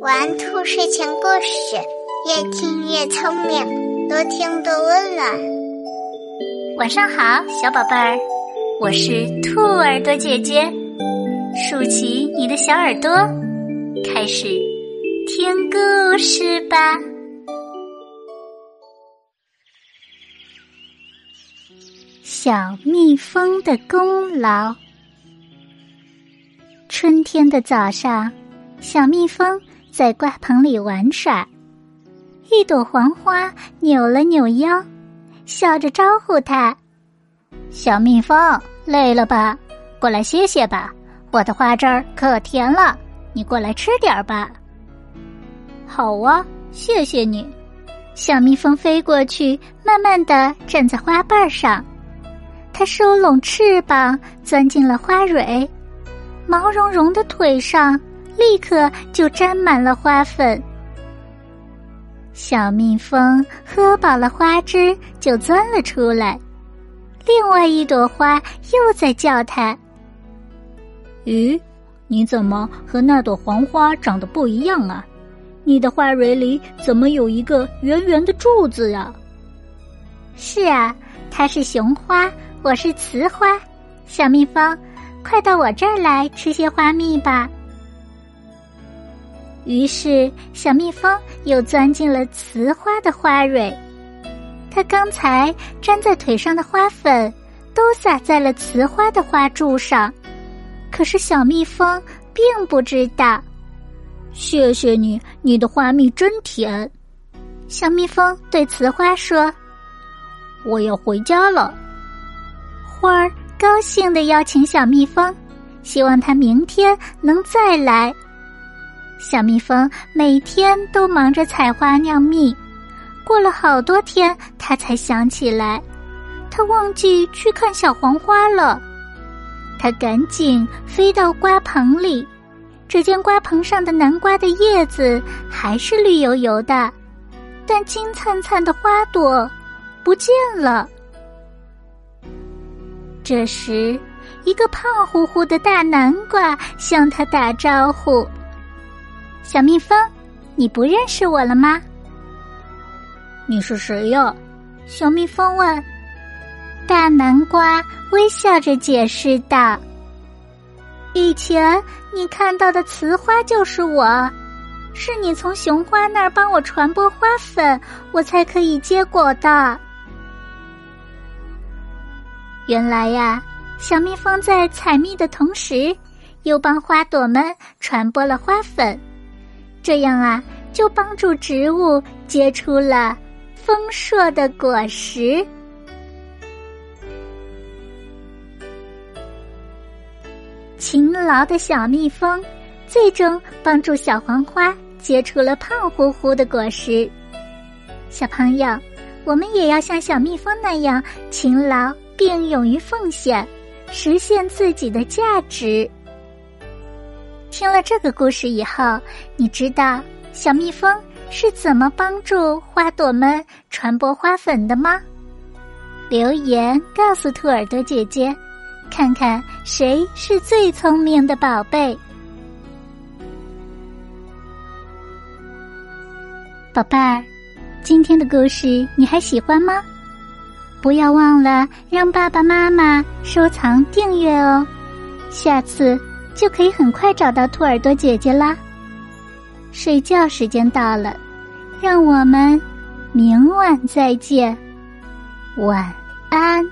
玩兔睡前故事，越听越聪明，多听多温暖。晚上好，小宝贝儿，我是兔耳朵姐姐，竖起你的小耳朵，开始听故事吧。小蜜蜂的功劳。春天的早上，小蜜蜂在瓜棚里玩耍。一朵黄花扭了扭腰，笑着招呼它：“小蜜蜂，累了吧？过来歇歇吧。我的花汁儿可甜了，你过来吃点儿吧。”“好啊，谢谢你。”小蜜蜂飞过去，慢慢的站在花瓣上，它收拢翅膀，钻进了花蕊。毛茸茸的腿上立刻就沾满了花粉。小蜜蜂喝饱了花汁，就钻了出来。另外一朵花又在叫它：“咦，你怎么和那朵黄花长得不一样啊？你的花蕊里怎么有一个圆圆的柱子呀？”“是啊，它是雄花，我是雌花。”小蜜蜂。快到我这儿来吃些花蜜吧。于是，小蜜蜂又钻进了雌花的花蕊。它刚才粘在腿上的花粉，都洒在了雌花的花柱上。可是，小蜜蜂并不知道。谢谢你，你的花蜜真甜。小蜜蜂对雌花说：“我要回家了。”花儿。高兴的邀请小蜜蜂，希望它明天能再来。小蜜蜂每天都忙着采花酿蜜，过了好多天，它才想起来，它忘记去看小黄花了。它赶紧飞到瓜棚里，只见瓜棚上的南瓜的叶子还是绿油油的，但金灿灿的花朵不见了。这时，一个胖乎乎的大南瓜向他打招呼：“小蜜蜂，你不认识我了吗？”“你是谁呀？”小蜜蜂问。大南瓜微笑着解释道：“以前你看到的雌花就是我，是你从雄花那儿帮我传播花粉，我才可以结果的。”原来呀，小蜜蜂在采蜜的同时，又帮花朵们传播了花粉，这样啊，就帮助植物结出了丰硕的果实。勤劳的小蜜蜂，最终帮助小黄花结出了胖乎乎的果实。小朋友，我们也要像小蜜蜂那样勤劳。并勇于奉献，实现自己的价值。听了这个故事以后，你知道小蜜蜂是怎么帮助花朵们传播花粉的吗？留言告诉兔耳朵姐姐，看看谁是最聪明的宝贝。宝贝儿，今天的故事你还喜欢吗？不要忘了让爸爸妈妈收藏订阅哦，下次就可以很快找到兔耳朵姐姐啦。睡觉时间到了，让我们明晚再见，晚安。